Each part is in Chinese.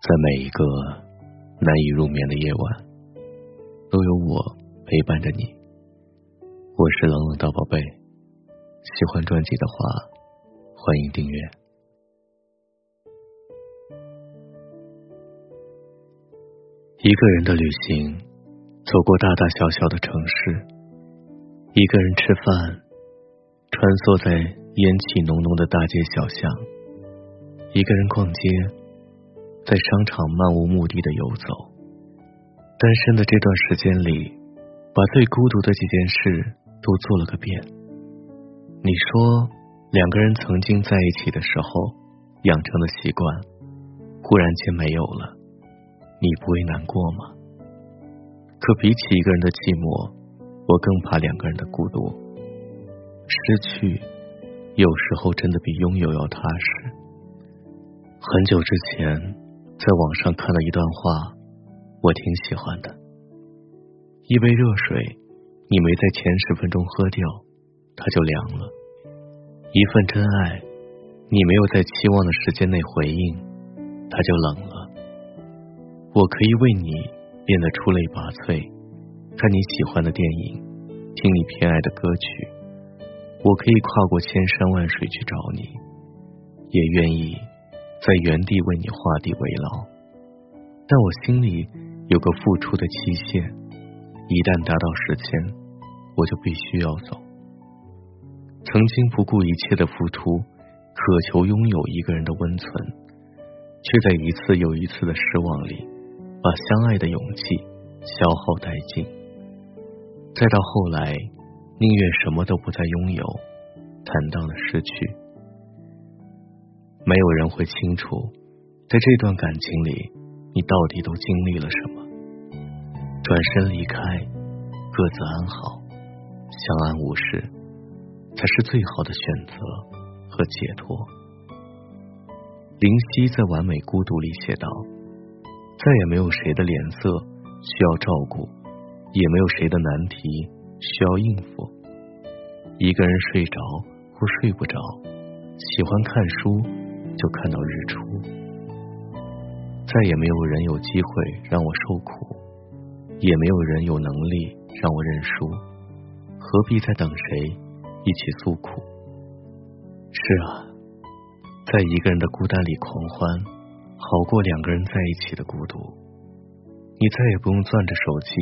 在每一个难以入眠的夜晚，都有我陪伴着你。我是冷冷的宝贝，喜欢专辑的话，欢迎订阅。一个人的旅行，走过大大小小的城市，一个人吃饭，穿梭在烟气浓浓的大街小巷，一个人逛街。在商场漫无目的的游走，单身的这段时间里，把最孤独的几件事都做了个遍。你说，两个人曾经在一起的时候养成的习惯，忽然间没有了，你不会难过吗？可比起一个人的寂寞，我更怕两个人的孤独。失去，有时候真的比拥有要踏实。很久之前。在网上看了一段话，我挺喜欢的。一杯热水，你没在前十分钟喝掉，它就凉了；一份真爱，你没有在期望的时间内回应，它就冷了。我可以为你变得出类拔萃，看你喜欢的电影，听你偏爱的歌曲。我可以跨过千山万水去找你，也愿意。在原地为你画地为牢，但我心里有个付出的期限，一旦达到时间，我就必须要走。曾经不顾一切的付出，渴求拥有一个人的温存，却在一次又一次的失望里，把相爱的勇气消耗殆尽。再到后来，宁愿什么都不再拥有，坦荡的失去。没有人会清楚，在这段感情里，你到底都经历了什么。转身离开，各自安好，相安无事，才是最好的选择和解脱。林夕在《完美孤独》里写道：“再也没有谁的脸色需要照顾，也没有谁的难题需要应付。一个人睡着或睡不着，喜欢看书。”就看到日出，再也没有人有机会让我受苦，也没有人有能力让我认输，何必再等谁一起诉苦？是啊，在一个人的孤单里狂欢，好过两个人在一起的孤独。你再也不用攥着手机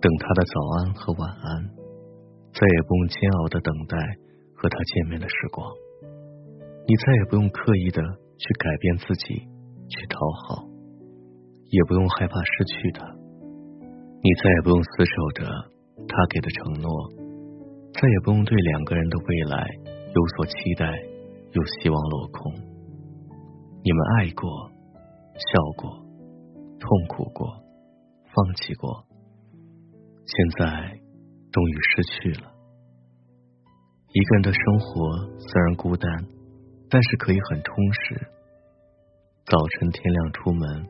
等他的早安和晚安，再也不用煎熬的等待和他见面的时光。你再也不用刻意的去改变自己，去讨好，也不用害怕失去他。你再也不用死守着他给的承诺，再也不用对两个人的未来有所期待，又希望落空。你们爱过，笑过，痛苦过，放弃过，现在终于失去了。一个人的生活虽然孤单。但是可以很充实。早晨天亮出门，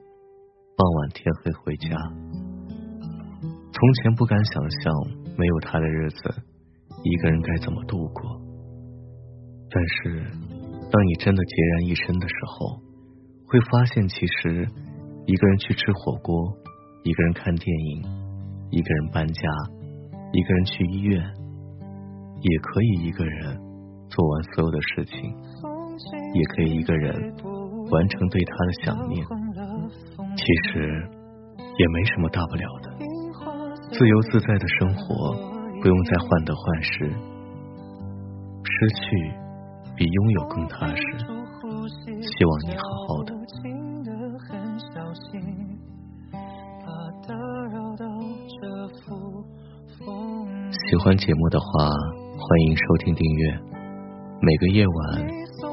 傍晚天黑回家。从前不敢想象没有他的日子，一个人该怎么度过。但是，当你真的孑然一身的时候，会发现其实一个人去吃火锅，一个人看电影，一个人搬家，一个人去医院，也可以一个人做完所有的事情。也可以一个人完成对他的想念，其实也没什么大不了的。自由自在的生活，不用再患得患失。失去比拥有更踏实。希望你好好的。喜欢节目的话，欢迎收听订阅。每个夜晚。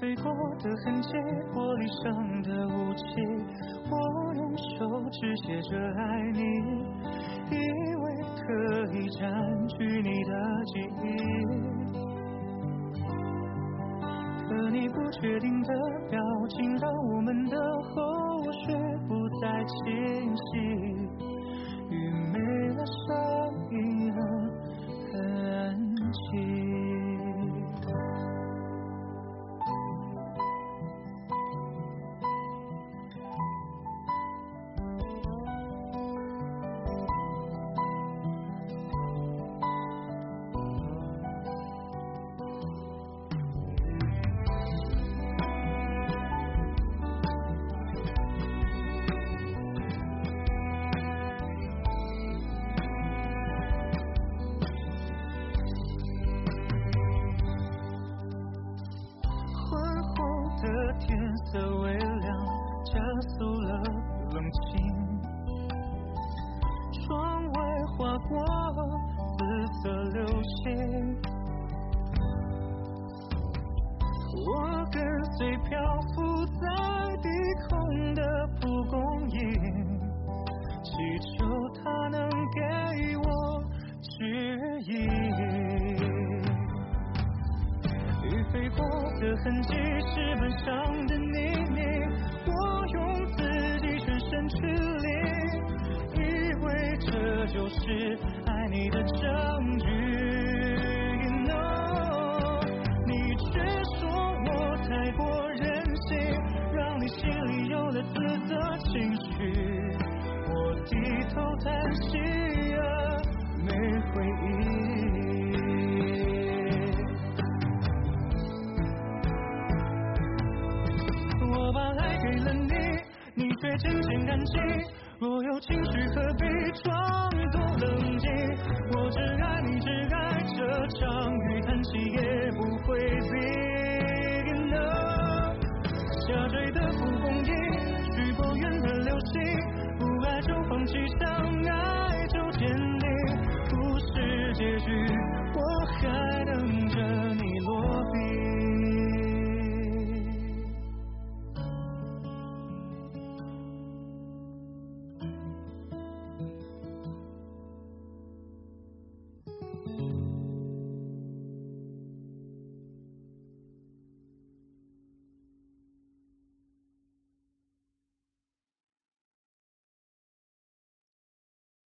飞过的痕迹，玻璃上的雾气，我用手指写着爱你，以为可以占据你的记忆。可你不确定的表情，让我们的后续不再清晰。雨没了，声最漂浮在低空的蒲公英，祈求它能给我指引。雨飞过的痕迹是本上的秘密，我用自己全身去淋，以为这就是爱你的证据。